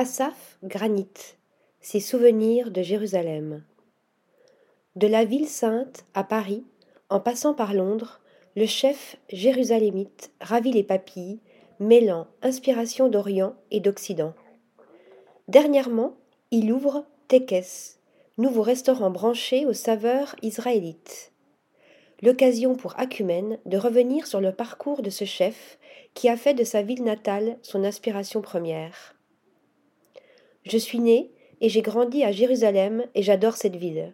Asaph Granit, ses souvenirs de Jérusalem. De la ville sainte à Paris, en passant par Londres, le chef jérusalémite ravit les papilles, mêlant inspiration d'Orient et d'Occident. Dernièrement, il ouvre Tekes, nouveau restaurant branché aux saveurs israélites. L'occasion pour Acumen de revenir sur le parcours de ce chef qui a fait de sa ville natale son inspiration première. Je suis né et j'ai grandi à Jérusalem et j'adore cette ville.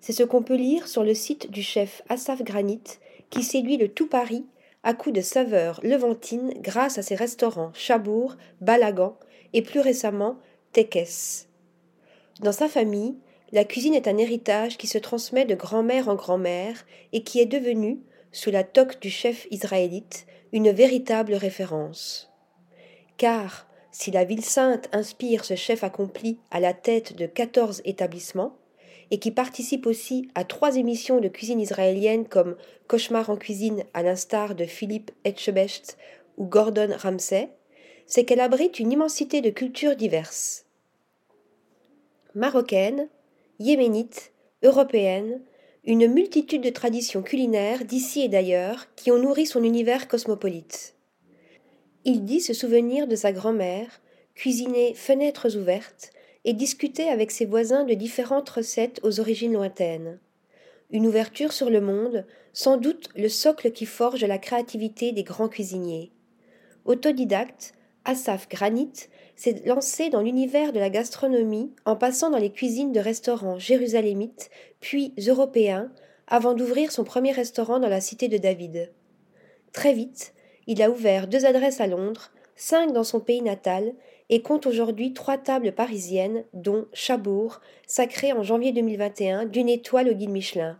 C'est ce qu'on peut lire sur le site du chef Asaf Granit qui séduit le tout Paris à coups de saveurs levantines grâce à ses restaurants Chabour, Balagan et plus récemment Tekes. Dans sa famille, la cuisine est un héritage qui se transmet de grand-mère en grand-mère et qui est devenu, sous la toque du chef israélite, une véritable référence. Car, si la ville sainte inspire ce chef accompli à la tête de quatorze établissements, et qui participe aussi à trois émissions de cuisine israélienne comme Cauchemar en cuisine à l'instar de Philippe Etchebecht ou Gordon Ramsay, c'est qu'elle abrite une immensité de cultures diverses. Marocaine, yéménite, européenne, une multitude de traditions culinaires d'ici et d'ailleurs qui ont nourri son univers cosmopolite. Il dit se souvenir de sa grand-mère, cuisiner fenêtres ouvertes et discuter avec ses voisins de différentes recettes aux origines lointaines. Une ouverture sur le monde, sans doute le socle qui forge la créativité des grands cuisiniers. Autodidacte, Asaf Granit s'est lancé dans l'univers de la gastronomie en passant dans les cuisines de restaurants jérusalémites puis européens avant d'ouvrir son premier restaurant dans la cité de David. Très vite, il a ouvert deux adresses à Londres, cinq dans son pays natal et compte aujourd'hui trois tables parisiennes, dont Chabour, sacré en janvier 2021 d'une étoile au guide Michelin.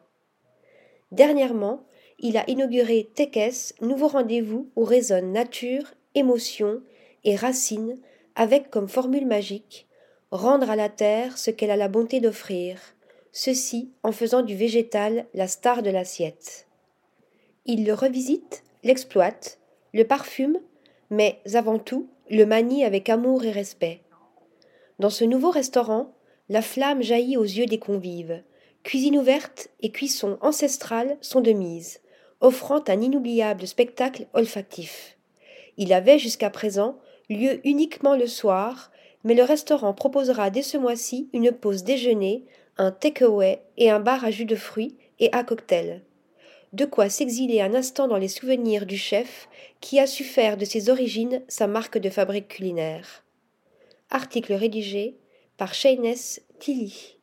Dernièrement, il a inauguré Tekes, nouveau rendez-vous où résonnent nature, émotion et racines, avec comme formule magique rendre à la terre ce qu'elle a la bonté d'offrir, ceci en faisant du végétal la star de l'assiette. Il le revisite, l'exploite, le parfume, mais avant tout le manie avec amour et respect. Dans ce nouveau restaurant, la flamme jaillit aux yeux des convives. Cuisine ouverte et cuisson ancestrale sont de mise, offrant un inoubliable spectacle olfactif. Il avait jusqu'à présent lieu uniquement le soir, mais le restaurant proposera dès ce mois-ci une pause déjeuner, un take-away et un bar à jus de fruits et à cocktail de quoi s'exiler un instant dans les souvenirs du chef qui a su faire de ses origines sa marque de fabrique culinaire. Article rédigé par Shayness Tilly.